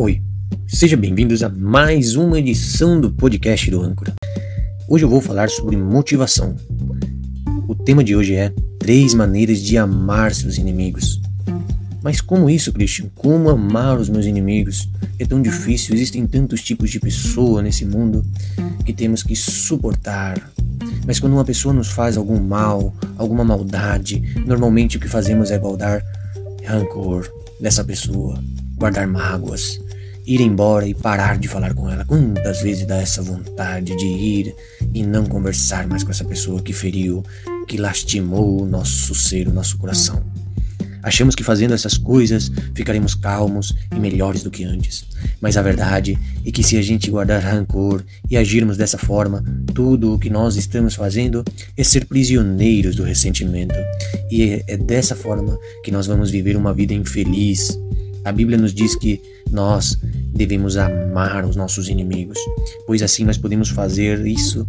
Oi, sejam bem-vindos a mais uma edição do podcast do Âncora. Hoje eu vou falar sobre motivação. O tema de hoje é três maneiras de amar seus inimigos. Mas como isso, Christian? Como amar os meus inimigos? É tão difícil, existem tantos tipos de pessoa nesse mundo que temos que suportar. Mas quando uma pessoa nos faz algum mal, alguma maldade, normalmente o que fazemos é guardar rancor dessa pessoa, guardar mágoas, ir embora e parar de falar com ela. Quantas vezes dá essa vontade de ir e não conversar mais com essa pessoa que feriu, que lastimou o nosso ser, o nosso coração? Achamos que fazendo essas coisas ficaremos calmos e melhores do que antes. Mas a verdade é que se a gente guardar rancor e agirmos dessa forma, tudo o que nós estamos fazendo é ser prisioneiros do ressentimento. E é dessa forma que nós vamos viver uma vida infeliz. A Bíblia nos diz que nós devemos amar os nossos inimigos, pois assim nós podemos fazer isso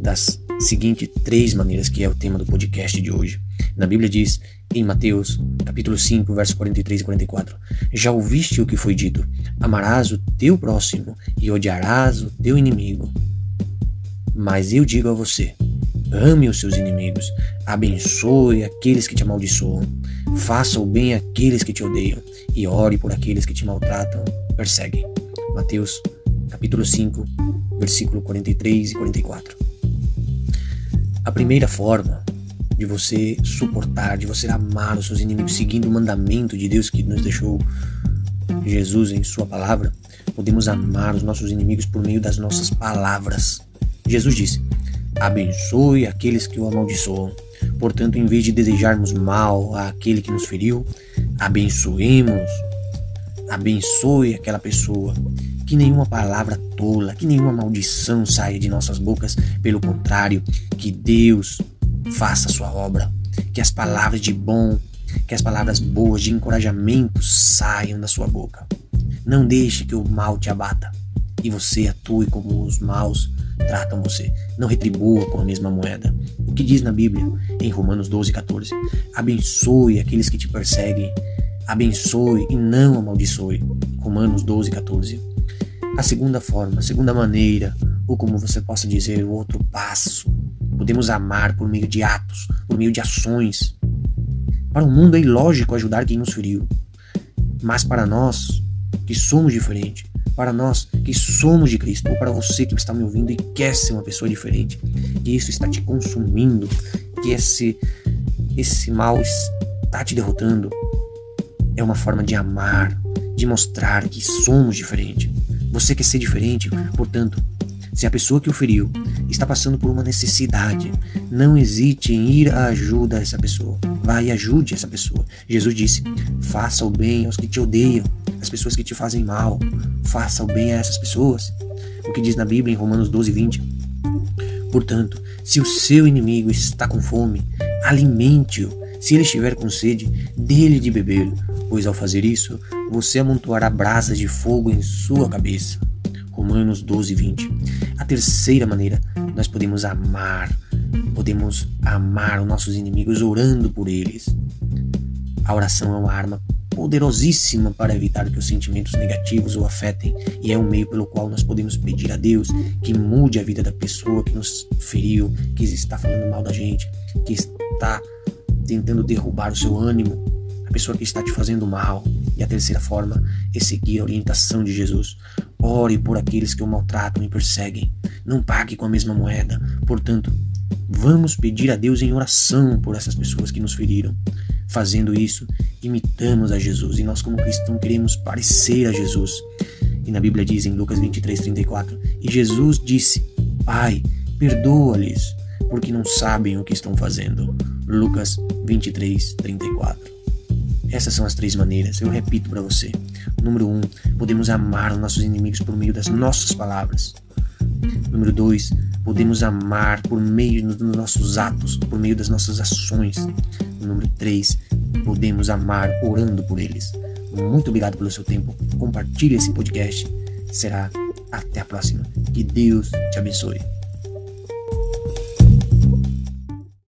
das seguintes três maneiras, que é o tema do podcast de hoje. Na Bíblia diz, em Mateus, capítulo 5, versos 43 e 44, Já ouviste o que foi dito: Amarás o teu próximo e odiarás o teu inimigo. Mas eu digo a você: ame os seus inimigos, abençoe aqueles que te amaldiçoam, faça o bem àqueles que te odeiam e ore por aqueles que te maltratam, perseguem. Mateus, capítulo 5, versículo 43 e 44. A primeira forma de você suportar, de você amar os seus inimigos seguindo o mandamento de Deus que nos deixou Jesus em Sua palavra, podemos amar os nossos inimigos por meio das nossas palavras. Jesus disse: Abençoe aqueles que o amaldiçoam. Portanto, em vez de desejarmos mal àquele que nos feriu, abençoemos, abençoe aquela pessoa que nenhuma palavra tola, que nenhuma maldição saia de nossas bocas, pelo contrário, que Deus faça a sua obra, que as palavras de bom, que as palavras boas de encorajamento saiam da sua boca. Não deixe que o mal te abata e você atue como os maus tratam você. Não retribua com a mesma moeda. O que diz na Bíblia, em Romanos 12, 14? Abençoe aqueles que te perseguem. Abençoe e não amaldiçoe. Romanos 12, 14. A segunda forma, a segunda maneira, ou como você possa dizer, o outro passo. Podemos amar por meio de atos, por meio de ações. Para o mundo é ilógico ajudar quem nos feriu. Mas para nós, que somos diferentes, para nós que somos de Cristo, ou para você que está me ouvindo e quer ser uma pessoa diferente, que isso está te consumindo, que esse, esse mal está te derrotando, é uma forma de amar, de mostrar que somos diferentes. Você quer ser diferente, portanto, se a pessoa que o feriu está passando por uma necessidade, não hesite em ir à ajuda dessa pessoa. Vá e ajude essa pessoa. Jesus disse: faça o bem aos que te odeiam, às pessoas que te fazem mal. Faça o bem a essas pessoas. O que diz na Bíblia em Romanos 12, 20. Portanto, se o seu inimigo está com fome, alimente-o. Se ele estiver com sede, dê-lhe de beber, pois ao fazer isso, você amontoará brasas de fogo em sua cabeça. Romanos 12, 20. A terceira maneira, nós podemos amar, podemos amar os nossos inimigos orando por eles. A oração é uma arma poderosíssima para evitar que os sentimentos negativos o afetem e é um meio pelo qual nós podemos pedir a Deus que mude a vida da pessoa que nos feriu, que está falando mal da gente, que está tentando derrubar o seu ânimo, a pessoa que está te fazendo mal. E a terceira forma é seguir a orientação de Jesus. Ore por aqueles que o maltratam e perseguem. Não pague com a mesma moeda. Portanto, vamos pedir a Deus em oração por essas pessoas que nos feriram. Fazendo isso, imitamos a Jesus e nós, como cristãos, queremos parecer a Jesus. E na Bíblia diz em Lucas 23, 34: E Jesus disse: Pai, perdoa-lhes, porque não sabem o que estão fazendo. Lucas 23, 34. Essas são as três maneiras, eu repito para você. Número um, podemos amar os nossos inimigos por meio das nossas palavras. Número dois, podemos amar por meio dos nossos atos, por meio das nossas ações. Número três, podemos amar orando por eles. Muito obrigado pelo seu tempo. Compartilhe esse podcast. Será até a próxima. Que Deus te abençoe.